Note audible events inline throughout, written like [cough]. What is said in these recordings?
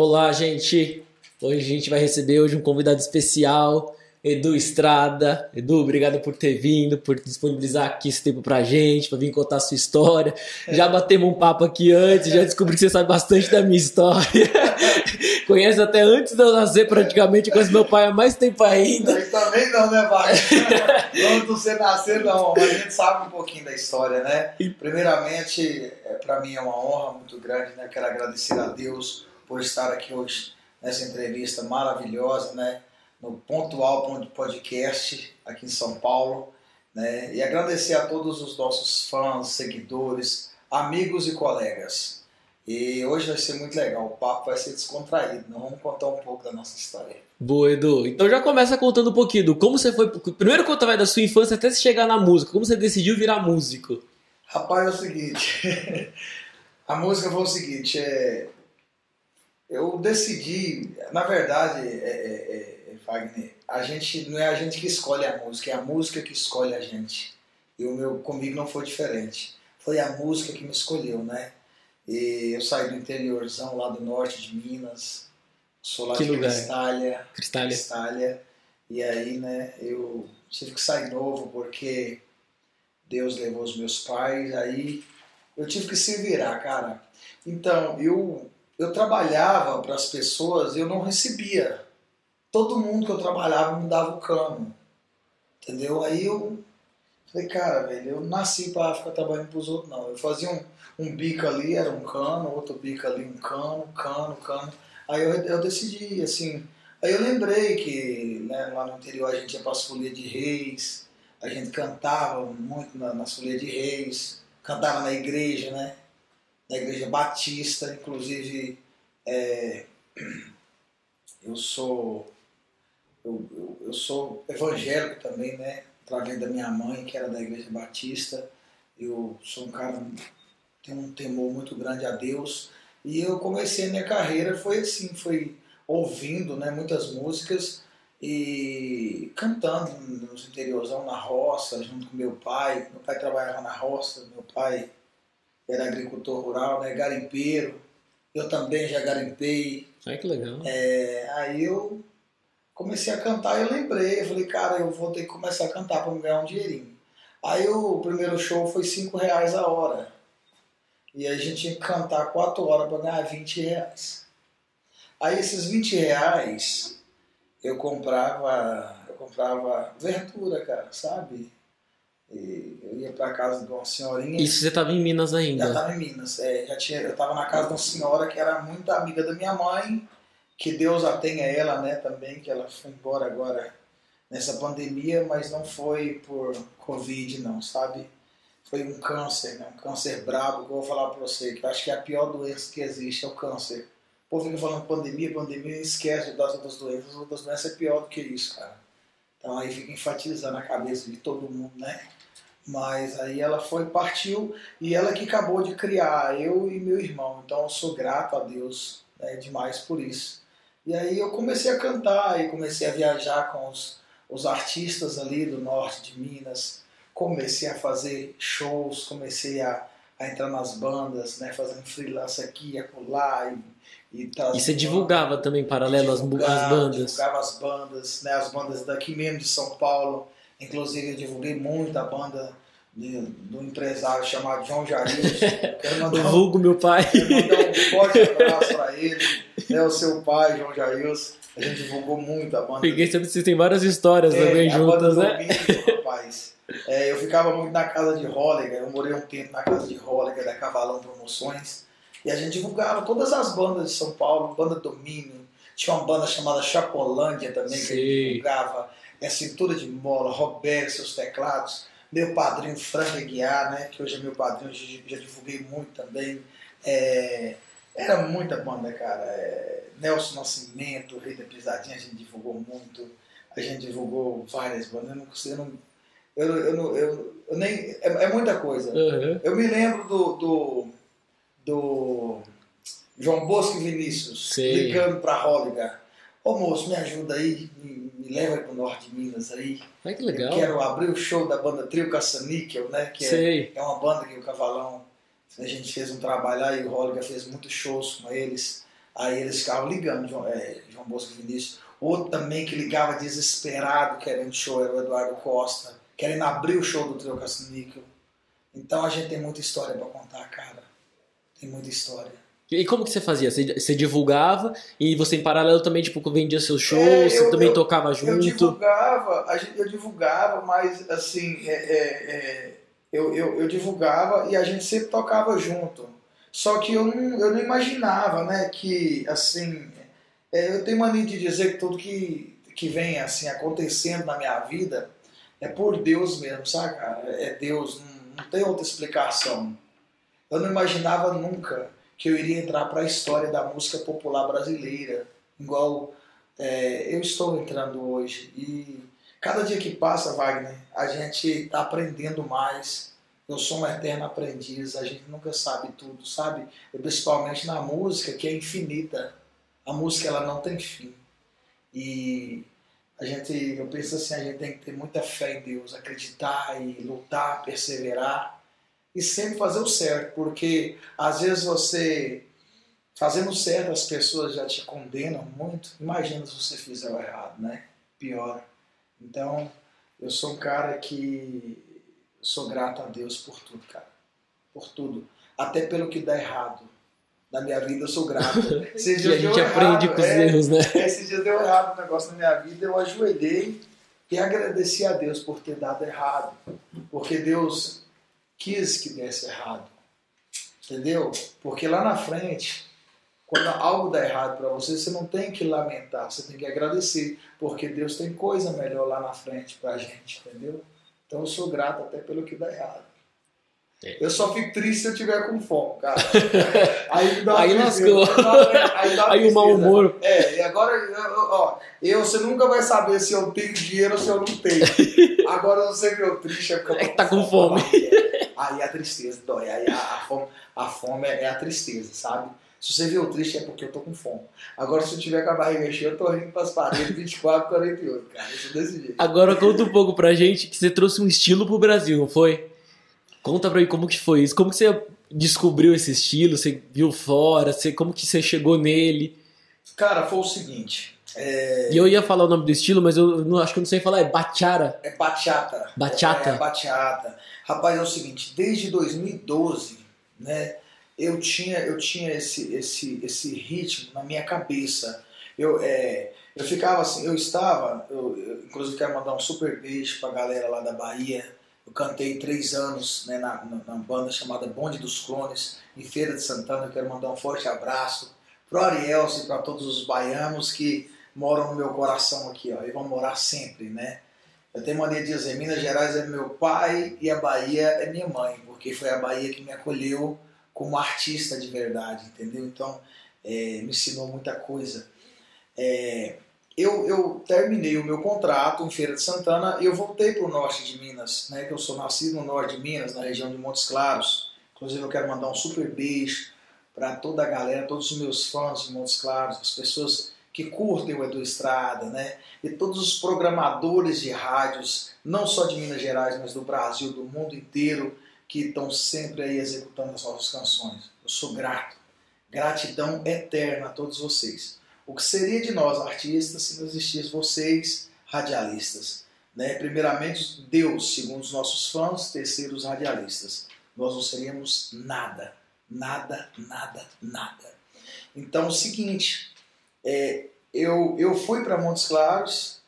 Olá, gente. Hoje a gente vai receber hoje um convidado especial, Edu Estrada. Edu, obrigado por ter vindo, por disponibilizar aqui esse tempo pra gente, pra vir contar a sua história. Já batemos um papo aqui antes, já descobri que você sabe bastante da minha história. [laughs] Conhece até antes de eu nascer, praticamente, conhece meu pai há mais tempo ainda. Mas também não, né, Wagner? [laughs] Quando você nascer, não. Mas a gente sabe um pouquinho da história, né? Primeiramente, é, para mim é uma honra muito grande, né? Quero agradecer a Deus por estar aqui hoje nessa entrevista maravilhosa, né? No Pontual Podcast, aqui em São Paulo. Né? E agradecer a todos os nossos fãs, seguidores, amigos e colegas. E hoje vai ser muito legal, o papo vai ser descontraído. Nós vamos contar um pouco da nossa história. Boa, Edu. Então já começa contando um pouquinho do como você foi. Primeiro conta vai da sua infância até se chegar na música. Como você decidiu virar músico? Rapaz, é o seguinte. [laughs] a música foi o seguinte. É, eu decidi, na verdade, é, é, é, Wagner, a gente não é a gente que escolhe a música, é a música que escolhe a gente. E o meu comigo não foi diferente. Foi a música que me escolheu, né? E eu saí do interiorzão lá do norte de Minas, sou lá Que de lugar? Cristália, Cristália. Cristália. E aí, né, eu tive que sair novo porque Deus levou os meus pais, aí eu tive que se virar, cara. Então, eu, eu trabalhava para as pessoas e eu não recebia. Todo mundo que eu trabalhava me dava o cano. Entendeu? Aí eu falei, cara, velho, eu nasci para ficar trabalhando para os outros, não. Eu fazia um, um bico ali, era um cano, outro bico ali, um cano, cano, cano. Aí eu, eu decidi, assim. Aí eu lembrei que né, lá no interior a gente ia para as folias de reis, a gente cantava muito na, nas folias de reis, cantava na igreja, né? Na igreja batista, inclusive é, eu sou eu, eu, sou evangélico também, né? Através da minha mãe, que era da igreja batista. Eu sou um cara tenho um temor muito grande a Deus. E eu comecei a minha carreira, foi assim, foi ouvindo né, muitas músicas e cantando nos interiorzão, na roça, junto com meu pai. Meu pai trabalhava na roça, meu pai era agricultor rural, né, garimpeiro. Eu também já garimpei. Ai, que legal. É, aí eu comecei a cantar e eu lembrei, eu falei, cara, eu vou ter que começar a cantar para ganhar um dinheirinho. Aí o primeiro show foi 5 reais a hora. E a gente tinha que cantar 4 horas para ganhar 20 reais. Aí esses 20 reais eu comprava, eu comprava verdura, cara, sabe? E eu ia para casa de uma senhorinha. Isso você tava em Minas Já ainda. estava em Minas. É, já tinha, eu estava na casa de uma senhora que era muito amiga da minha mãe, que Deus a tenha ela, né, também, que ela foi embora agora nessa pandemia, mas não foi por Covid, não, sabe? Foi um câncer, né, um câncer brabo, que eu vou falar para você, que eu acho que é a pior doença que existe, é o câncer. O povo fica falando pandemia, pandemia, esquece das outras doenças, as outras doenças é pior do que isso, cara. Então aí fica enfatizando a cabeça de todo mundo, né? Mas aí ela foi, partiu, e ela que acabou de criar, eu e meu irmão. Então eu sou grato a Deus né, demais por isso. E aí eu comecei a cantar, e comecei a viajar com os, os artistas ali do norte de Minas. Comecei a fazer shows, comecei a, a entrar nas bandas, né, fazendo freelance aqui e acolá. E, e, trazendo E você divulgava também paralelo às, bandas. Divulgava as bandas, né, as bandas daqui mesmo de São Paulo. Inclusive eu divulguei muito a banda de, do empresário chamado João Jarilson. [laughs] Quero mandar um, vulgo meu pai. quero mandar um forte abraço para ele, né, o seu pai, João Jarilson. A gente divulgou muito a banda. Fiquei sabendo que vocês têm várias histórias também É, banda juntas, né? Bingo, rapaz. É, eu ficava muito na casa de Holliger, eu morei um tempo na casa de Holliger, da Cavalão Promoções, e a gente divulgava todas as bandas de São Paulo, banda Domínio, tinha uma banda chamada Chapolândia também, que a gente divulgava, é Cintura de Mola, Roberto, seus teclados, meu padrinho Frank Aguiar, né, que hoje é meu padrinho, já, já divulguei muito também. É, era muita banda, cara. É, Nelson Nascimento, Rei da Pisadinha, a gente divulgou muito. A gente divulgou várias bandas. Eu não consigo. Eu, não, eu, eu, não- eu, eu nem. É, é muita coisa. Aham. Eu me lembro do. do, do João Bosco e Vinícius Sei. ligando pra Holliger. Ô moço, me ajuda aí, me, me leva aí pro norte de Minas aí. Ai, que Eu legal. quero abrir o show da banda Trio Caça-Níquel, né? Que é, Sei. é uma banda que o Cavalão, a gente fez um trabalho lá e o Holliger fez muitos shows com eles. Aí eles ficavam ligando, João, é, João Bosco e Vinícius. Outro também que ligava desesperado querendo show era o Eduardo Costa, querendo abrir o show do Trio Caça-Níquel. Então a gente tem muita história para contar, cara. Tem muita história. E como que você fazia? Você, você divulgava e você em paralelo também tipo vendia seus shows, é, você também eu, tocava junto? Eu divulgava, eu divulgava, mas assim, é, é, é, eu, eu, eu divulgava e a gente sempre tocava junto. Só que eu não, eu não imaginava, né, que assim, é, eu tenho mania de dizer que tudo que, que vem assim acontecendo na minha vida é por Deus mesmo, sabe, cara? É Deus, não, não tem outra explicação. Eu não imaginava nunca que eu iria entrar para a história da música popular brasileira, igual é, eu estou entrando hoje. E cada dia que passa, Wagner, a gente está aprendendo mais. Eu sou um eterno aprendiz, a gente nunca sabe tudo, sabe? Principalmente na música, que é infinita. A música ela não tem fim. E a gente, eu penso assim, a gente tem que ter muita fé em Deus, acreditar e lutar, perseverar e sempre fazer o certo, porque às vezes você fazendo certo as pessoas já te condenam muito. Imagina se você fizer o errado, né? Pior. Então, eu sou um cara que sou grato a Deus por tudo, cara. Por tudo. Até pelo que dá errado. Na minha vida eu sou grato. [laughs] Esses dias a gente aprende errado, com os é, erros, né? [laughs] Esses dias deu errado um negócio na minha vida, eu ajoelhei e agradeci a Deus por ter dado errado. Porque Deus quis que desse errado. Entendeu? Porque lá na frente, quando algo dá errado para você, você não tem que lamentar, você tem que agradecer, porque Deus tem coisa melhor lá na frente para a gente, entendeu? Então eu sou grato até pelo que dá errado. É. Eu só fico triste se eu tiver com fome, cara. [laughs] Aí, dá aí lascou. Aí, [laughs] aí o mau humor. É, e agora, ó, eu, você nunca vai saber se eu tenho dinheiro ou se eu não tenho. [laughs] Agora você viu triste é porque é que tá com fome. Aí a tristeza dói. Aí a, a, fome, a fome é a tristeza, sabe? Se você viu triste é porque eu tô com fome. Agora, se eu tiver com a barriga cheia, eu tô rindo pras paredes 24, 48, cara. Isso desse jeito. Agora conta um pouco pra gente que você trouxe um estilo pro Brasil, não foi? Conta pra mim como que foi isso. Como que você descobriu esse estilo? Você viu fora? Você, como que você chegou nele? Cara, foi o seguinte. É... E eu ia falar o nome do estilo, mas eu não, acho que eu não sei falar. É bachara. É bachata. Bachata. É, é bachata. Rapaz, é o seguinte. Desde 2012, né? Eu tinha, eu tinha esse, esse, esse ritmo na minha cabeça. Eu, é, eu ficava assim, eu estava, eu, eu, inclusive quero mandar um super beijo pra galera lá da Bahia, eu cantei três anos né, na, na, na, banda chamada Bonde dos Clones, em Feira de Santana. Eu quero mandar um forte abraço para o Arielso e para todos os baianos que moram no meu coração aqui, ó, e vão morar sempre, né? Eu tenho mania de dizer, Minas Gerais é meu pai e a Bahia é minha mãe, porque foi a Bahia que me acolheu como artista de verdade, entendeu? Então, é, me ensinou muita coisa. É, eu, eu terminei o meu contrato em Feira de Santana e eu voltei para o norte de Minas, né, que eu sou nascido no norte de Minas, na região de Montes Claros. Inclusive eu quero mandar um super beijo para toda a galera, todos os meus fãs de Montes Claros, as pessoas que curtem o Edu Estrada, né? E todos os programadores de rádios, não só de Minas Gerais, mas do Brasil, do mundo inteiro, que estão sempre aí executando as nossas canções. Eu sou grato. Gratidão eterna a todos vocês. O que seria de nós, artistas, se não existissem vocês, radialistas? Né? Primeiramente, Deus, segundo os nossos fãs, terceiro, os radialistas. Nós não seríamos nada, nada, nada, nada. Então, é o seguinte, é, eu, eu fui para Montes Claros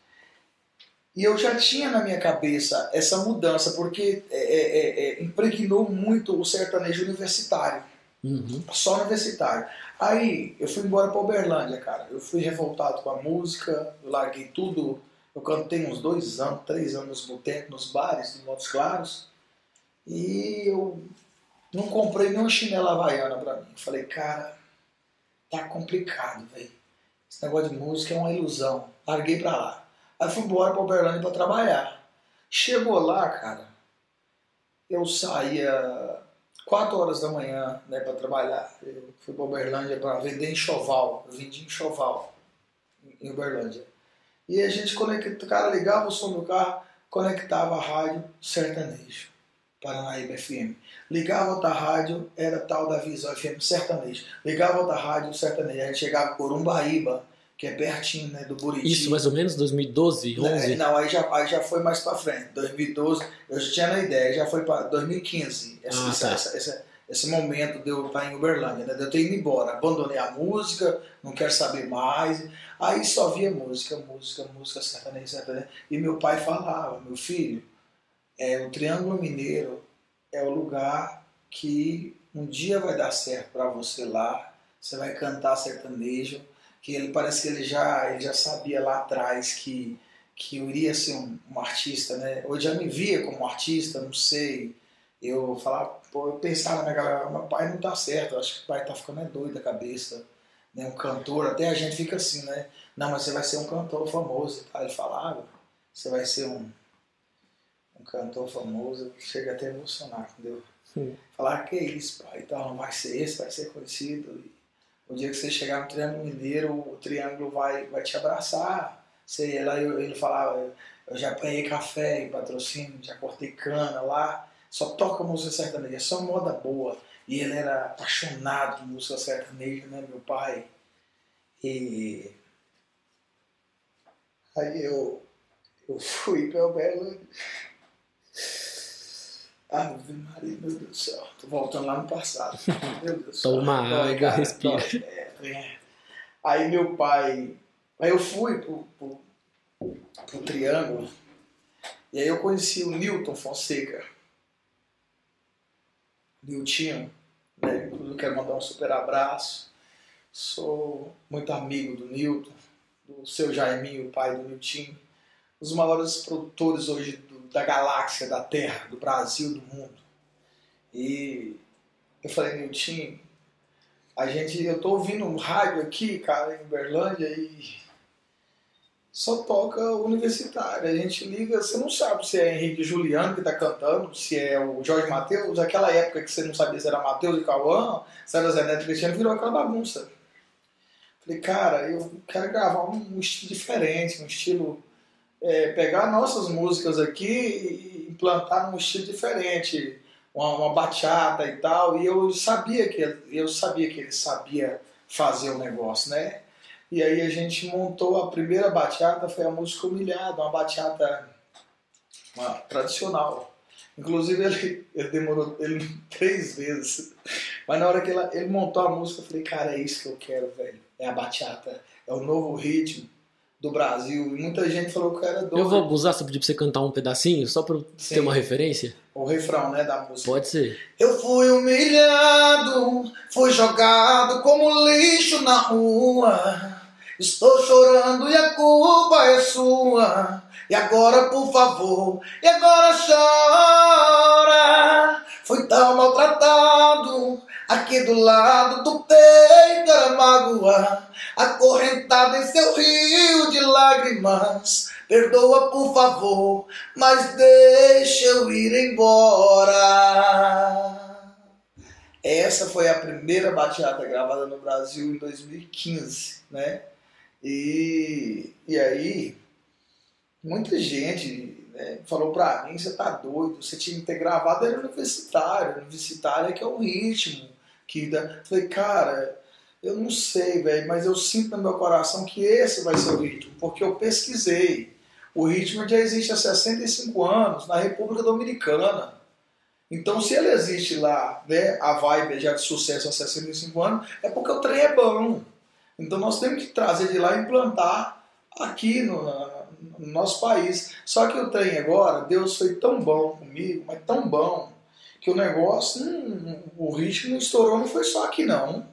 e eu já tinha na minha cabeça essa mudança, porque é, é, é, é impregnou muito o sertanejo universitário. Uhum. Só universitário. Aí eu fui embora para Uberlândia, cara. Eu fui revoltado com a música, eu larguei tudo. Eu cantei uns dois anos, três anos nos botecos, nos bares de Montes Claros. E eu não comprei nenhuma chinela havaiana para mim. Falei, cara, tá complicado, velho. Esse negócio de música é uma ilusão. Larguei pra lá. Aí fui embora pra Uberlândia para trabalhar. Chegou lá, cara, eu saía 4 horas da manhã né, para trabalhar. Eu fui para Uberlândia para vender enxoval. Eu vendi enxoval em Uberlândia. E a gente conecta, o cara ligava o som do carro, conectava a rádio sertanejo. Paranaíba FM. Ligava outra rádio, era tal da Visão FM sertanejo. Ligava outra rádio, sertanejo. A gente chegava por Umbaíba, que é pertinho né, do Buriti. Isso mais ou menos 2012, 11? Não, aí já, aí já foi mais para frente. 2012, eu já tinha na ideia, já foi para 2015. Essa, Ah, tá. essa- essa- esse momento de eu estar em Uberlândia, né, de eu ter ido embora. Abandonei a música, não quero saber mais. Aí só via música, música, música, sertanejo, sertanejo. E meu pai falava, meu filho, é, o Triângulo Mineiro é o lugar que um dia vai dar certo para você lá. Você vai cantar sertanejo, que ele parece que ele já, ele já sabia lá atrás que, que eu iria ser um, um artista, né? Hoje já me via como artista, não sei. Eu falava, pô, eu pensava na minha galera, meu pai não tá certo, eu acho que o pai tá ficando é doido da cabeça. Né? Um cantor, até a gente fica assim, né? Não, mas você vai ser um cantor famoso. Aí ele falava, você vai ser um, um cantor famoso, chega até a emocionar quando eu Hum. falar que é isso, pai, então vai ser esse, vai ser conhecido. E o dia que você chegar no Triângulo Mineiro, o Triângulo vai, vai te abraçar. Você lá, eu, ele falava, eu, já apanhei café em patrocínio, já cortei cana lá, só toca música sertaneja, é só moda boa. E ele era apaixonado de música sertaneja, né, meu pai? E aí eu, eu fui para o Belo. Ave Maria, meu Deus do céu. Tô voltando lá no passado. [laughs] Meu Deus do céu. Toma água, cara, respira. dói. É, é. Aí meu pai. Aí eu fui pro, pro, pro Triângulo. E aí eu conheci o Newton Fonseca. Niltinho, né? Inclusive quero mandar um super abraço. Sou muito amigo do Newton, do seu Jaiminho, pai do Niltinho. Um dos maiores produtores hoje do- da galáxia, da Terra, do Brasil, do mundo. E eu falei, Niltinho, a gente, eu tô ouvindo um rádio aqui, cara, em Uberlândia e só toca universitário. A gente liga, você não sabe se é Henrique Juliano que tá cantando, se é o Jorge Matheus, aquela época que você não sabia se era Matheus e Cauã, se era Zé Neto Cristiano, virou aquela bagunça. Falei, cara, eu quero gravar um estilo diferente, um estilo. É, pegar nossas músicas aqui e implantar num estilo diferente, uma, uma bachata e tal. E eu sabia que eu sabia que ele sabia fazer o negócio, né? E aí a gente montou a primeira bachata, foi a música Humilhada, uma bachata uma, tradicional. Inclusive ele, ele demorou ele, [laughs] três vezes. Mas na hora que ela- ele montou a música, eu falei, cara, é isso que eu quero, velho. É a bachata, é o novo ritmo do Brasil. Muita gente falou que era doido. Eu vou abusar se eu pedir pra você cantar um pedacinho, só pra Sim. ter uma referência? O refrão, né, da música. Pode ser. Eu fui humilhado, fui jogado como lixo na rua. Estou chorando e a culpa é sua. E agora, por favor, e agora chora. Fui tão maltratado, aqui do lado do peito era mágoa. Acorrentado em seu rio de lágrimas. Perdoa, por favor, mas deixa eu ir embora. Essa foi a primeira bachata gravada no Brasil em 2015, né? E, e aí, muita gente né, falou pra mim, você tá doido, você tinha que ter gravado era universitário, universitário é que é o ritmo. Que dá... Falei, cara, eu não sei, velho, mas eu sinto no meu coração que esse vai ser o ritmo, porque eu pesquisei. O ritmo já existe há 65 anos na República Dominicana. Então, se ele existe lá, né, a vibe é já de sucesso há 65 anos, é porque o trem é bom. Então, nós temos que trazer de lá e implantar aqui no, no nosso país. Só que o trem agora, Deus foi tão bom comigo, mas tão bom, que o negócio, hum, o ritmo estourou, não foi só aqui não.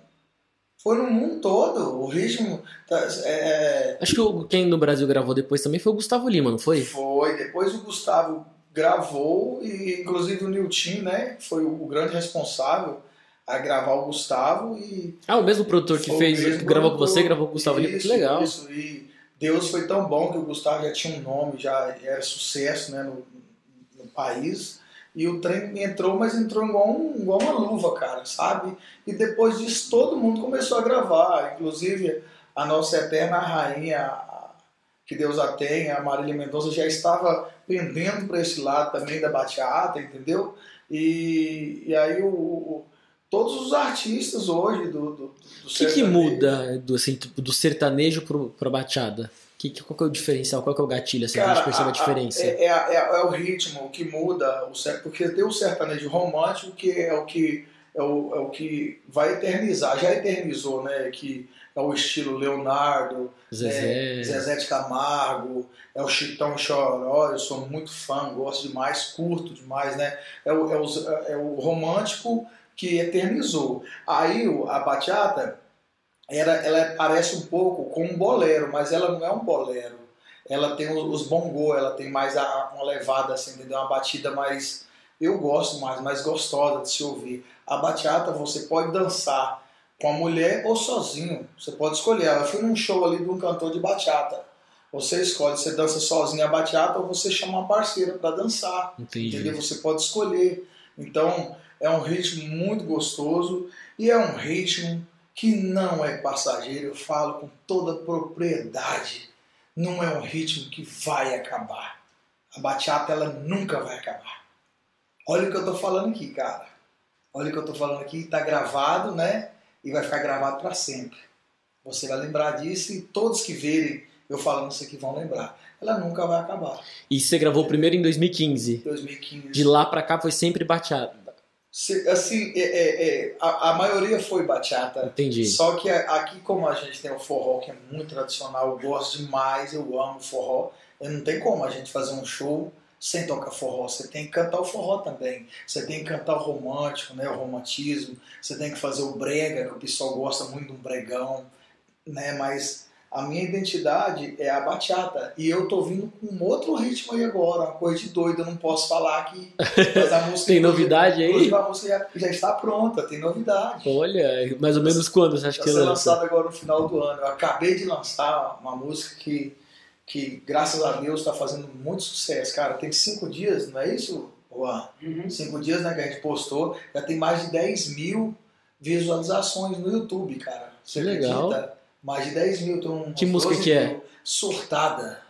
Foi no mundo todo. O ritmo. tá, é, Acho que quem no Brasil gravou depois também foi o Gustavo Lima, não foi? Foi. Depois o Gustavo gravou, e inclusive o Nilton, né? Foi o grande responsável a gravar o Gustavo e. Ah, o mesmo produtor que fez, que gravou com você, gravou com o Gustavo Lima. Que Isso, legal. Isso, e Deus foi tão bom que o Gustavo já tinha um nome, já era sucesso né, no, no país. E o trem entrou, mas entrou igual, um, igual uma luva, cara, sabe? E depois disso todo mundo começou a gravar. Inclusive a nossa eterna rainha, que Deus a tenha, a Marília Mendonça, já estava pendendo para esse lado também da bachata, entendeu? E, e aí o, o- todos os artistas hoje do, do, do O que, que muda do, assim, tipo, do sertanejo pro, pra bachata? Que, que- qual que é o diferencial? Qual que é o gatilho? Assim, pra gente perceber a, diferença. é, é, é- é o ritmo o que muda, o ser- porque tem o sertanejo romântico que é o que é o, é o que vai eternizar, já eternizou, né? Que é o estilo Leonardo, Zezé. é, Zezé de Camargo, é o Chitão Choró, eu sou muito fã, gosto demais, curto demais, né? É o, é o, é o romântico que eternizou. Aí a bachata, era, ela parece um pouco com um bolero, mas ela não é um bolero. Ela tem os, os bongô, ela tem mais a, uma levada, assim, entendeu? Uma batida mais... Eu gosto mais, mais gostosa de se ouvir. A bachata você pode dançar com a mulher ou sozinho. Você pode escolher. Eu fui num show ali de um cantor de bachata. Você escolhe, você dança sozinho a bachata ou você chama uma parceira para dançar. Entendi. Entendeu? Você pode escolher. Então, é um ritmo muito gostoso e é um ritmo que não é passageiro. Eu falo com toda propriedade. Não é um ritmo que vai acabar. A bachata, ela nunca vai acabar. Olha o que eu tô falando aqui, cara. Olha o que eu tô falando aqui. Tá gravado, né? E vai ficar gravado para sempre. Você vai lembrar disso e todos que verem eu falando isso aqui vão lembrar. Ela nunca vai acabar. E você gravou primeiro em 2015. 2015. De lá pra cá foi sempre bachata. Se- Assim, é, é, é, a, a maioria foi bachata. Entendi. Só que aqui, como a gente tem o forró, que é muito tradicional, eu gosto demais, eu amo forró. Não tem como a gente fazer um show sem tocar forró. Você tem que cantar o forró também. Você tem que cantar o romântico, né? o romantismo. Você tem que fazer o brega, que o pessoal gosta muito de um bregão. Né? Mas a minha identidade é a bachata. E eu tô vindo com um outro ritmo aí agora, uma coisa de doido. Eu não posso falar. Mas a [laughs] música Tem novidade aí? Inclusive, a música já, já está pronta, tem novidade. Olha, mais ou menos quando você acha Vai que ser lança? lançada agora no final do ano. Eu acabei de lançar uma música que, que graças a Deus, está fazendo muito sucesso. Cara, tem cinco dias, não é isso, Juan? Cinco dias né, que a gente postou, já tem mais de 10 mil visualizações no YouTube, cara. Você Que legal. acredita? Mais de 10 mil. Tem uns Que música 12 que é? Surtada.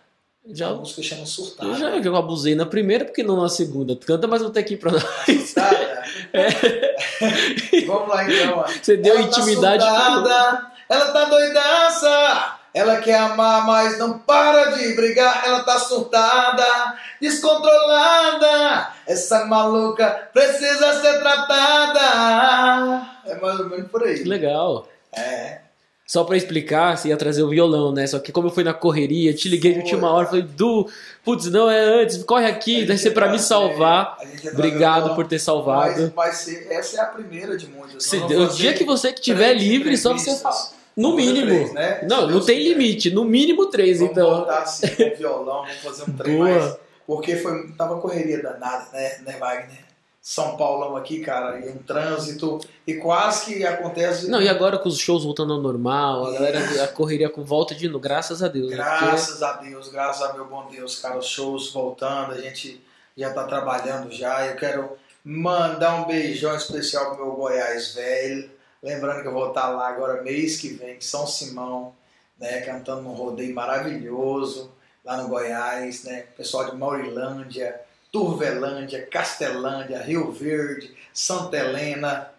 Já, A música chama Surtada. eu já que eu abusei na primeira, porque não na segunda. Canta mais um aqui pra nós. [laughs] Surtada. [laughs] Vamos lá então. Você deu ela intimidade. Tá surtada, ela tá doidaça. Ela quer amar, mas não para de brigar. Ela tá surtada, descontrolada. Essa maluca precisa ser tratada. É mais ou menos por Que aí. legal. É. Só pra explicar, você ia trazer o violão, né? Só que como eu fui na correria, te liguei de última hora, falei, Du, putz, não é antes, corre aqui, deve ser pra me salvar. Gente ia trazer Obrigado violão, por ter salvado. Mas, vai ser, essa é a primeira de muitas. Se- vamos o dia que você que tiver livre, só você fala. No Vamos mínimo. três, né? Não, Se não Deus tem quiser. limite. No mínimo três, Vamos então. botar assim com violão, vamos fazer um trem mais. Porque foi, tava correria danada, né, né, Wagner? São Paulão aqui, cara, e um trânsito, e quase que acontece. Não, e agora com os shows voltando ao normal, a galera, a correria com volta de novo, graças a Deus. né? Porque- Graças a Deus, graças a meu bom Deus, cara, os shows voltando, a gente já tá trabalhando já. Eu quero mandar um beijão especial pro meu Goiás velho. Lembrando que eu vou estar lá agora mês que vem, em São Simão, né, cantando um rodeio maravilhoso lá no Goiás, né? Pessoal de Maurilândia, Turvelândia, Castelândia, Rio Verde, Santa Helena.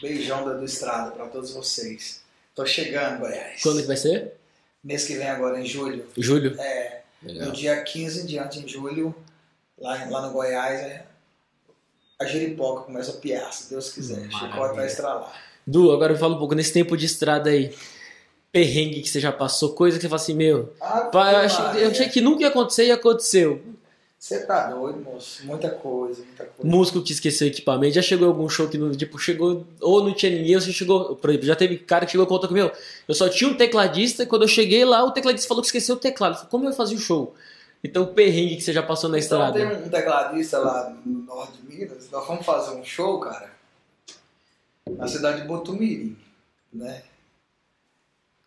Beijão da do Estrada para todos vocês. Tô chegando, Goiás. Quando que vai ser? Mês que vem agora, em julho. Julho. É, Legal. no dia 15 em diante, em julho, lá, lá no Goiás, é, a Jeripoca começa a piar, se Deus quiser. Chicote vai estralar. Du, agora me fala um pouco, nesse tempo de estrada aí, perrengue que você já passou, coisa que você fala assim, meu, Ah, pá, eu, achei, eu achei que nunca ia acontecer e aconteceu. Você tá doido, moço. Muita coisa, muita coisa. Músico que esqueceu equipamento, já chegou em algum show que não, tipo, chegou, ou não tinha ninguém, ou você chegou, por exemplo, já teve cara que chegou e contou comigo, eu só tinha um tecladista, e quando eu cheguei lá, o tecladista falou que esqueceu o teclado. Falei, como eu fazia o show? Então, o perrengue que você já passou na Então, estrada. tem um tecladista lá no norte de Minas, nós fomos fazer um show, cara, na cidade de Botumirim, né?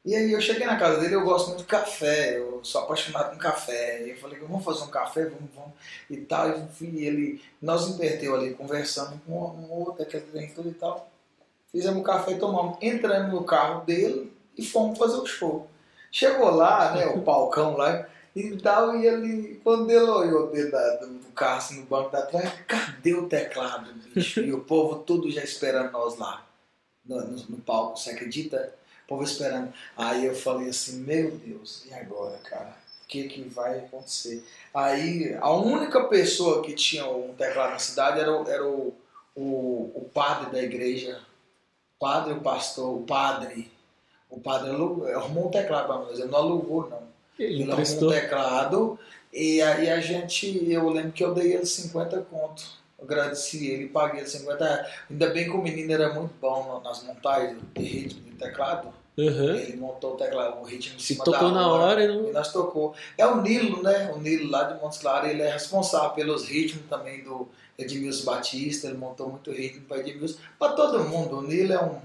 E aí eu cheguei na casa dele, eu gosto muito de café, eu sou apaixonado com café. E eu falei, vamos fazer um café, vamos, vamos. E tal, e fui, ele, nós inverteu ali, conversando com um outro, aquele trem tudo e tal. Fizemos um café, tomamos, entramos no carro dele e fomos fazer o show. Chegou lá, né, o palcão lá, E tal, e ele, quando ele olhou dentro da- do, carro, assim, no banco da trás, cadê o teclado, bicho? E o povo tudo já esperando nós lá, no, no- no palco, você acredita? Povo esperando. Aí eu falei assim, meu Deus, e agora, cara? O que que vai acontecer? Aí, a única pessoa que tinha um teclado na cidade era, o- era o, o, o padre da igreja, padre, o pastor, o padre. O padre alugou- arrumou um teclado pra nós, ele não alugou, não. Ele Ele arrumou um teclado e aí a gente, eu lembro que eu dei ele 50 conto. Agradeci ele, paguei ele 50 reais. Ainda bem que o menino era muito bom nas montagens de ritmo de teclado. Aham. Ele montou o teclado, o ritmo Se cima tocou da na hora e não. e nós tocou. É o Nilo, né? O Nilo lá de Montes Claros, ele é responsável pelos ritmos também do Edmilson Batista, ele montou muito ritmo para Edmilson, para todo mundo. O Nilo é um,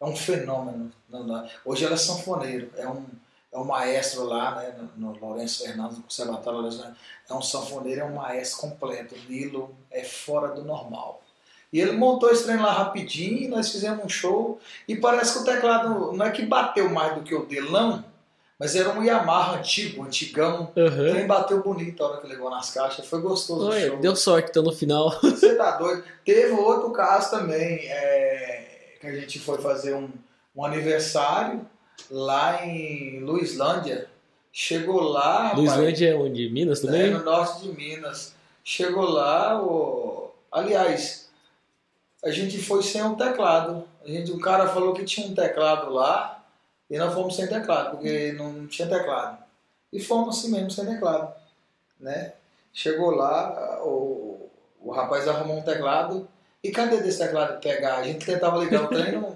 é um fenômeno. Não. Hoje ele é sanfoneiro, é um, é um maestro lá, né? No, no Lourenço Fernandes, no Conservatório. É um sanfoneiro, é um maestro completo. O Nilo é fora do normal. E ele montou esse trem lá rapidinho, nós fizemos um show, e parece que o teclado não é que bateu mais do que o dele, não, mas era um Yamaha antigo, antigão. O Aham. trem bateu bonito a hora que levou nas caixas, foi gostoso o Olha, show. deu sorte, então no final. Você tá doido? Teve outro caso também, é, que a gente foi fazer um, um aniversário lá em Luislândia. Chegou lá, Luislândia é onde? Minas é, também? no norte de Minas. Chegou lá, o... aliás, a gente foi sem um teclado. A gente, o cara falou que tinha um teclado lá e nós fomos sem teclado, porque não tinha teclado. E fomos assim mesmo, sem teclado. Né? Chegou lá, o, o rapaz arrumou um teclado. E cadê desse teclado pegar? A gente tentava ligar o trem, não,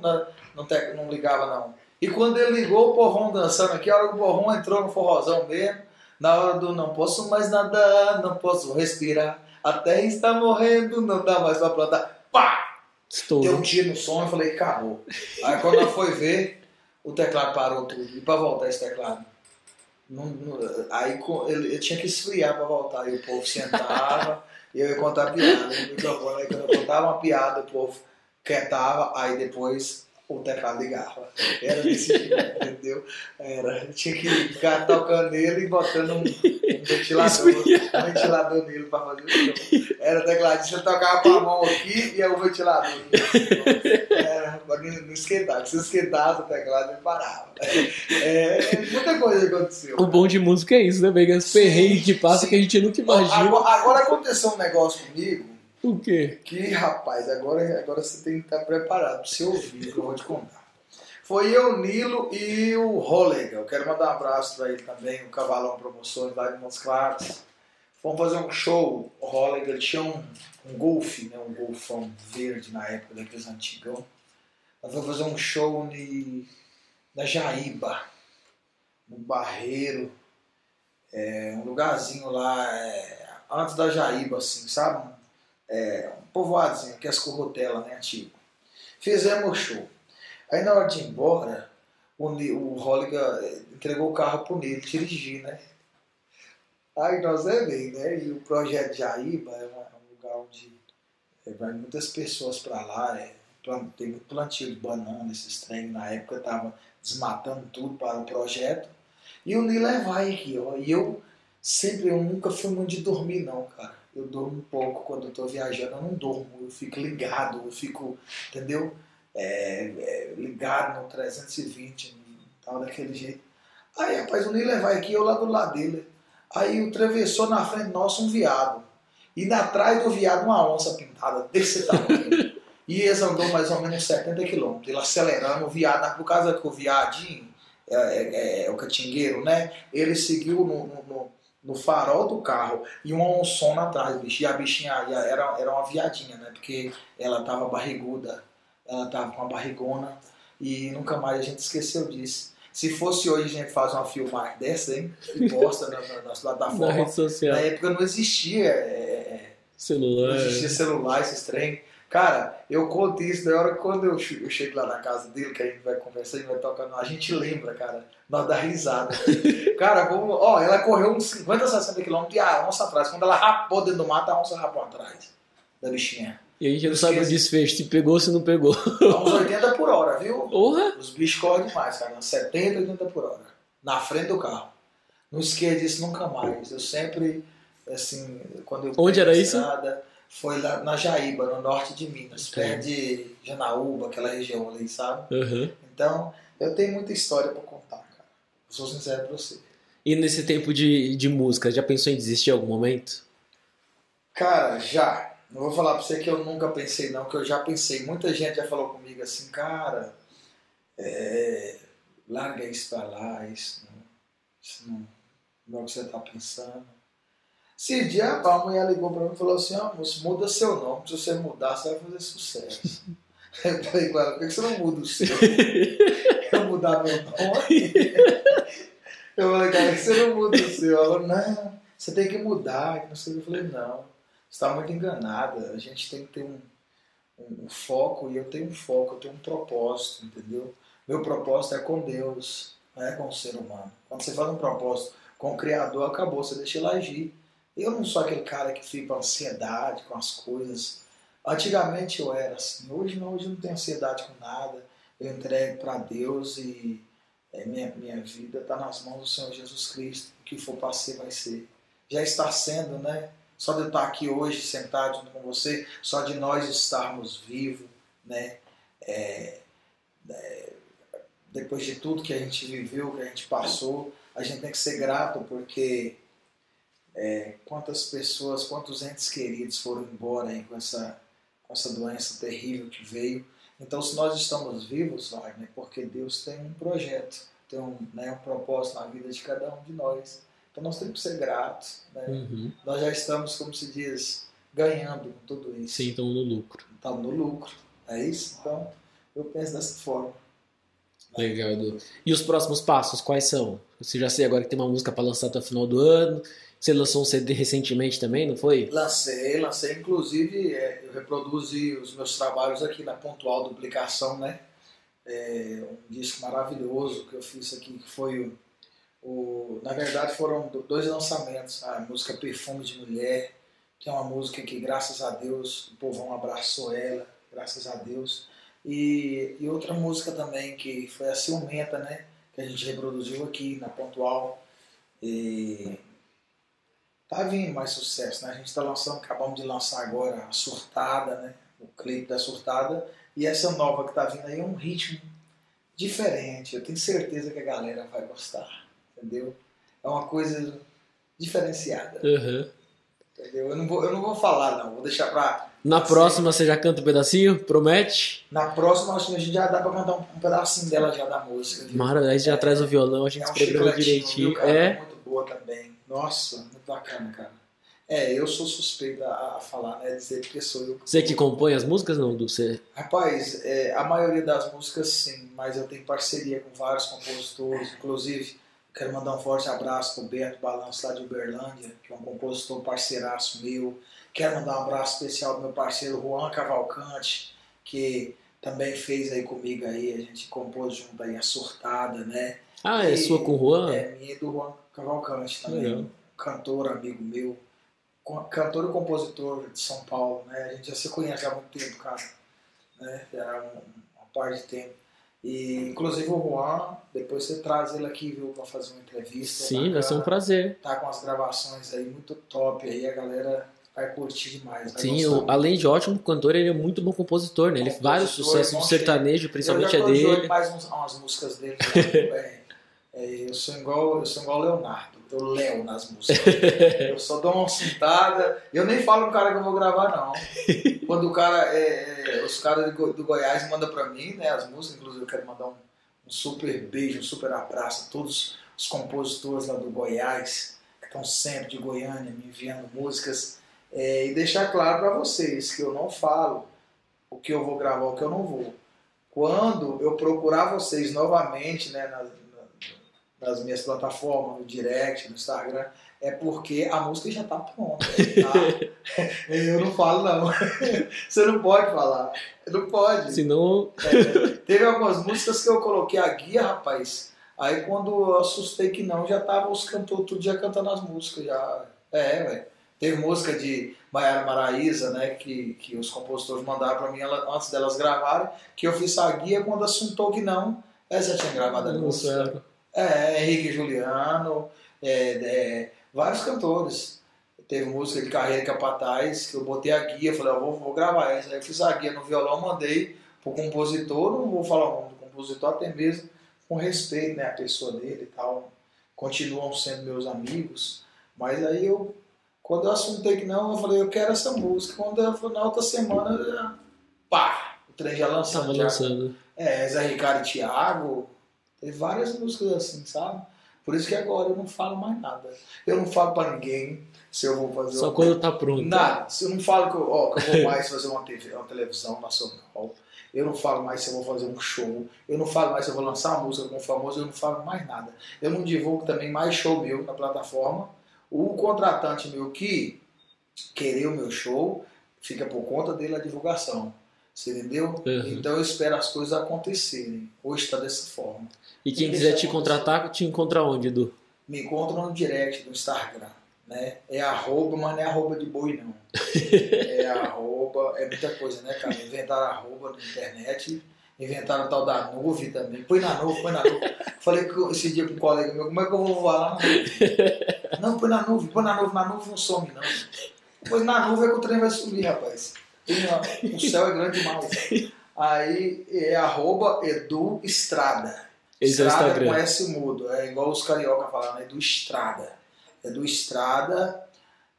não, te- não ligava não. E quando ele ligou, o porrão dançando aqui, a hora que o porrão entrou no forrozão mesmo, na hora do não posso mais nadar, não posso respirar, a terra está morrendo, não dá mais pra plantar. Pá! Deu um tiro no som e falei, acabou. Aí quando ela foi ver, o teclado parou tudo. E pra voltar esse teclado? Não- não- aí ele, tinha que esfriar pra voltar. E o povo sentava e eu ia contar piada. Aí quando eu contava uma piada, o povo quietava, aí depois o teclado ligava. Era desse entendeu? Era. Tinha que ficar tocando nele e botando um, um ventilador, um ventilador nele pra fazer o show. Era tecladista, você tocava com a mão aqui e é o ventilador. Era, pra não não esquentar. Se esquentasse o teclado, ele parava. É, muita coisa aconteceu. O bom de música é isso, né, Sim, perrengues que passa sim. que a gente nunca imagina. Agora, agora aconteceu um negócio comigo O quê? que, rapaz, agora, agora você tem que estar preparado para você ouvir o que eu vou te contar. Foi eu, Nilo e o Rolega. Eu quero mandar um abraço para ele também, o Cavalão Promoções lá de Montes Claros. Fomos fazer um show. O Rolega tinha um, um Golf, né, um Golfão verde na época daqueles antigão. Nós fomos fazer um show na Jaíba, no Barreiro. É, um lugarzinho lá, é, antes da Jaíba, assim, sabe? É, um povoadozinho, que é as Corrotela, né, antigo. Fizemos o show. Aí na hora de ir embora, o, o Holliga eh, entregou o carro pro Nilo dirigir, né? Aí nós é bem, né? E o projeto de Jaíba é é um lugar onde eh, vai muitas pessoas para lá, é, tem muito plantio de banana, esses trem, na época tava desmatando tudo para o projeto. E o Nilo é vai aqui, ó. E eu sempre, eu nunca fui muito de dormir, não, cara. Eu durmo um pouco quando eu tô viajando, eu não durmo, eu fico ligado, eu fico, entendeu? É, é, ligado no 320, tal, daquele jeito. Aí, rapaz, o Nilo vai aqui, eu lá do lado dele. Aí atravessou na frente nosso um viado. E na atrás do viado uma onça pintada desse tamanho. e eles andou mais ou menos 70 quilômetros. Ele acelerando, o viado, por causa que o viadinho é, é- é o catingueiro, né? Ele seguiu no, no- no- no farol do carro e uma onçona atrás, bicho. E a bichinha era, era uma viadinha, né? Porque ela tava barriguda, ela tava com uma barrigona e nunca mais a gente esqueceu disso. Se fosse hoje, a gente faz uma filmagem dessa, hein? E posta na, na, nas Na rede social, Na época não existia, é, é, celular. não existia celular, esses trem. Cara, eu conto isso na hora que quando eu, eu chego lá na casa dele, que a gente vai conversar e vai tocando, a gente lembra, cara, nós dá risada. cara, vamos, ó, ela correu uns 50, 60 quilômetros e a onça atrás. Quando ela rapou dentro do mato, a onça rapou atrás da bichinha. E a gente não sabe o desfecho, se pegou, se não pegou. Uns 80 por hora, viu? Porra! Os bichos correm demais, cara. 70, 80 por hora. Na frente do carro. Não esqueça disso nunca mais. Eu sempre, assim, quando eu. Onde era isso? Foi lá na Jaíba, no norte de Minas, perto de Janaúba, aquela região ali, sabe? Uhum. Então, eu tenho muita história para contar, sou sincero pra você. E nesse tempo de, de música, já pensou em desistir em algum momento? Cara, já. Não vou falar pra você que eu nunca pensei, não, que eu já pensei. Muita gente já falou comigo assim, cara, é, larga isso pra lá, isso não, isso não, não é o que você tá pensando. Esse dia a mulher ligou pra mim e falou assim, ó, oh, moço, muda seu nome, se você mudar, você vai fazer sucesso. [laughs] eu falei ela, por que você não muda o seu? [laughs] mudar meu nome? [laughs] eu falei, cara, você não muda o seu? Ela falou, não, você tem que mudar. Eu falei, não está muito enganada. A gente tem que ter um, um, um, foco, e eu tenho um foco, eu tenho um propósito, entendeu? Meu propósito é com Deus, não é com o ser humano. Quando você faz um propósito com o Criador, acabou, você deixa ele agir. Eu não sou aquele cara que fica com ansiedade com as coisas. Antigamente eu era assim, hoje não, hoje não tenho ansiedade com nada. Eu entrego para Deus e é, minha, minha vida está nas mãos do Senhor Jesus Cristo. O que for para ser, vai ser. Já está sendo, né? Só de eu estar aqui hoje sentado junto com você, só de nós estarmos vivos, né? É, é, depois de tudo que a gente viveu, que a gente passou, a gente tem que ser grato porque é, quantas pessoas, quantos entes queridos foram embora aí com essa, com essa doença terrível que veio. Então, se nós estamos vivos, Wagner, porque Deus tem um projeto, tem um, né, um propósito na vida de cada um de nós. Então nós temos que ser gratos. Né? Uhum. Nós já estamos, como se diz, ganhando com tudo isso. Sim, estamos no lucro. Estamos no lucro. É isso? Então eu penso dessa forma. Legal, Edu. E os próximos passos, quais são? Você já sei agora que tem uma música para lançar até o final do ano. Você lançou um CD recentemente também, não foi? Lancei, lancei. Inclusive, é, eu reproduzi os meus trabalhos aqui na Pontual Duplicação, né? É um disco maravilhoso que eu fiz aqui, que foi o o, na verdade foram dois lançamentos, a música Perfume de Mulher, que é uma música que graças a Deus o povão abraçou ela, graças a Deus. E, e outra música também que foi a Ciumenta, né? Que a gente reproduziu aqui na Pontual. E tá vindo mais sucesso, né? A gente está lançando, acabamos de lançar agora a Surtada, né? O clipe da Surtada. E essa nova que tá vindo aí é um ritmo diferente. Eu tenho certeza que a galera vai gostar entendeu? É uma coisa diferenciada. Uhum. Entendeu? Eu não, vou, eu não vou falar, não. Vou deixar pra. Na assim, próxima você já canta um pedacinho? Promete? Na próxima, acho que a gente já dá pra cantar um, um pedacinho dela já da música. Maravilha, aí você é, já traz o violão, a gente é um programa direitinho. Viu, cara, é muito boa também. Nossa, muito bacana, cara. É, eu sou suspeito a, a, falar, né? Dizer que sou eu. Você que compõe as músicas, não, do você? Rapaz, é, a maioria das músicas sim, mas eu tenho parceria com vários compositores, inclusive Quero mandar um forte abraço para o Beto Balanço lá de Uberlândia, que é um compositor parceiraço meu. Quero mandar um abraço especial para meu parceiro Juan Cavalcante, que também fez aí comigo aí, a gente compôs junto aí a Surtada, né? Ah, é e, sua com o Juan? É, minha e do Juan Cavalcante também, cantor, amigo meu, cantor e compositor de São Paulo, né? A gente já se conhece há muito tempo, cara, né? Já uma parte de tempo. E, inclusive o Juan, depois você traz ele aqui, viu, para fazer uma entrevista. Sim, vai ser um prazer. Tá com as gravações aí muito top aí, a galera vai curtir demais. Vai Sim, o, além de ótimo cantor, ele é muito bom compositor, né? Ele compositor, vários sucessos do sertanejo, principalmente é dele. mais uns, umas músicas dele. é, é, [laughs] eu sou igual, eu sou igual Leonardo eu leio nas músicas. [laughs] eu só dou uma sentada. Eu nem falo no cara que eu vou gravar, não. Quando o cara, é, é, os caras do, do Goiás mandam pra mim, né, as músicas, inclusive eu quero mandar um, um super beijo, um super abraço a todos os compositores lá do Goiás, que estão sempre de Goiânia me enviando músicas. É, e deixar claro para vocês que eu não falo o que eu vou gravar, o que eu não vou. Quando eu procurar vocês novamente, né, nas, nas minhas plataformas, no direct, no Instagram, é porque a música já está pronta. Tá? [laughs] Eu não falo, não. [laughs] Você não pode falar. Não pode. Senão. É, teve algumas músicas que eu coloquei a guia, rapaz. Aí quando eu assustei que não, já tava os cantores tudo já cantando as músicas. Já. É, velho. Teve música de Maiara Maraíza, né, que, que os compositores mandaram para mim ela, antes delas gravarem, que eu fiz a guia quando assuntou que não, essa já tinha gravado a música. É, Henrique Juliano, É, é, vários cantores. Teve música de carreira capataz que eu botei a guia, falei, eu vou, vou gravar essa. Aí eu fiz a guia no violão, mandei pro compositor, não vou falar o nome do compositor, até mesmo com respeito, né, a pessoa dele e tal. Continuam sendo meus amigos, mas aí eu, quando eu assumi que não, eu falei, eu quero essa música. Quando eu, na outra semana, já, pá, o trem já lançando. Tava lançando. É, Zé Ricardo e Thiago, teve várias músicas assim, sabe? Por isso que agora eu não falo mais nada. Eu não falo pra ninguém se eu vou fazer Só uma- quando tá pronto. Nada. Eu não falo que eu, ó, que eu vou mais fazer uma, TV, uma televisão nacional. Eu não falo mais se eu vou fazer um show. Eu não falo mais se eu vou lançar uma música com um famoso. Eu não falo mais nada. Eu não divulgo também mais show meu na plataforma. O contratante meu que querer o meu show, fica por conta dele a divulgação. Você entendeu? Uhum. Então eu espero as coisas acontecerem. Hoje está dessa forma. E quem quiser te contratar, te encontra onde, Edu? Me encontra no direct do Instagram. Né? É arroba, mas não é arroba de boi, não. É [laughs] arroba, é muita coisa, né, cara? Inventaram arroba na internet, inventaram o tal da nuvem também. Põe na nuvem, põe na nuvem. Falei que esse dia com um colega meu, como é que eu vou voar lá nuvem? [laughs] Não, põe na nuvem, põe na nuvem, na nuvem não some, não. Pois na nuvem é que o trem vai subir, rapaz. Uma- o céu é grande demais. [laughs] Aí é arroba Edu Estrada. É o Estrada Instagram. com S mudo, é igual os carioca falando, é do Estrada. É do Estrada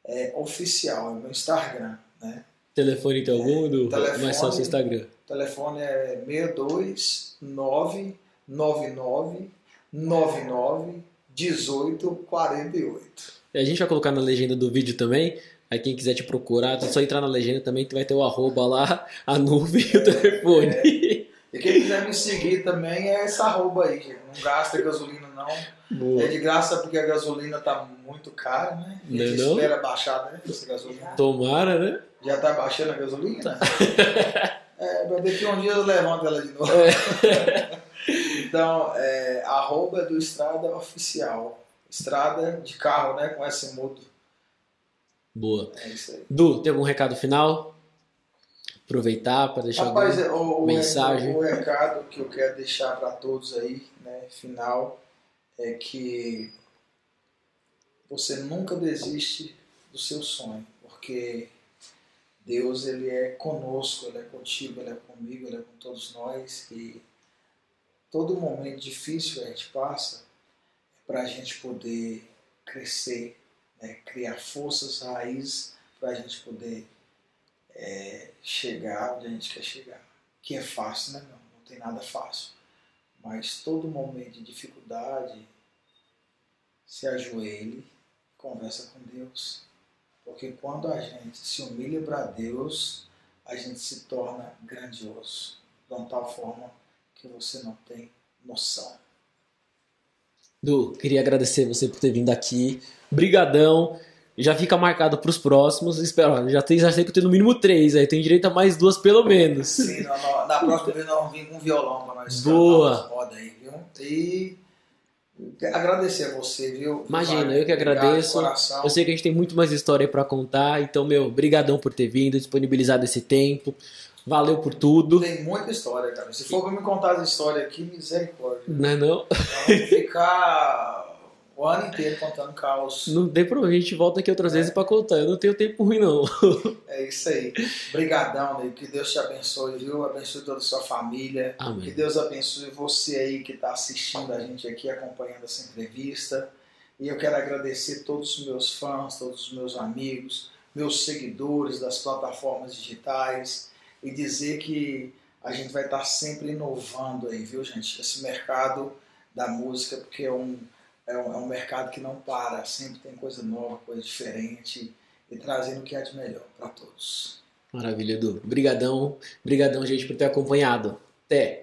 é, oficial, é meu Instagram, né? Telefone tem algum, Edu? telefone. Mas só o seu Instagram. Telefone é 62999 99 18 48. E a gente vai colocar na legenda do vídeo também. Aí quem quiser te procurar, é só entrar na legenda também, que vai ter o arroba lá, a nuvem e o telefone. Quem [laughs] quiser me seguir também é essa arroba aí, gente. Não gasta gasolina não. Boa. É de graça porque a gasolina tá muito cara, né? A gente Não é não? espera baixar, né? Essa gasolina. Tomara, né? Já tá baixando a gasolina? [laughs] é, daqui a um dia eu levanto ela de novo. [laughs] então, é, arroba do Estrada Oficial. Estrada de carro, né? Com esse mudo. Boa. É isso aí. Du, tem algum recado final? Aproveitar para deixar Rapaz, algum... é, o, o- mensagem? o recado que eu quero deixar para todos aí, né, final, é que você nunca desiste do seu sonho, porque Deus ele é conosco, ele é contigo, ele é comigo, ele é com todos nós e todo momento difícil que a gente passa é para a gente poder crescer, né, criar forças, raízes para a gente poder é, chegar onde a gente quer chegar. Que é fácil, né? Não, não tem nada fácil. Mas todo momento de dificuldade, se ajoelhe, conversa com Deus. Porque quando a gente se humilha para Deus, a gente se torna grandioso. De uma tal forma que você não tem noção. Du, queria agradecer você por ter vindo aqui. Brigadão. Já fica marcado para os próximos. Espero, ó, já tem, já sei que eu tenho no mínimo três, aí tem direito a mais duas pelo menos. Sim, na, próxima vez nós vamos vir com violão para nós Boa. modas aí, viu? E agradecer a você, viu? Imagina, eu que agradeço. Eu sei que a gente tem muito mais história para contar, então, meu, brigadão por ter vindo, disponibilizado esse tempo. Valeu por tudo. Tem muita história, cara. Se for pra me contar as histórias aqui, misericórdia. Não é não? Vamos ficar o ano inteiro contando caos. Não tem problema, a gente volta aqui outras vezes para contar. Eu não tenho tempo ruim, não. É isso aí. Obrigadão, Ney. Que Deus te abençoe, viu? Abençoe toda a sua família. Que Amém. Deus abençoe você aí que está assistindo a gente aqui, acompanhando essa entrevista. E eu quero agradecer todos os meus fãs, todos os meus amigos, meus seguidores das plataformas digitais e dizer que a gente vai estar sempre inovando aí, viu, gente? Esse mercado da música, porque é um, é um, é um mercado que não para, sempre tem coisa nova, coisa diferente e trazendo o que há de melhor para todos. Maravilha, Edu. Brigadão. Brigadão, gente, por ter acompanhado. Até.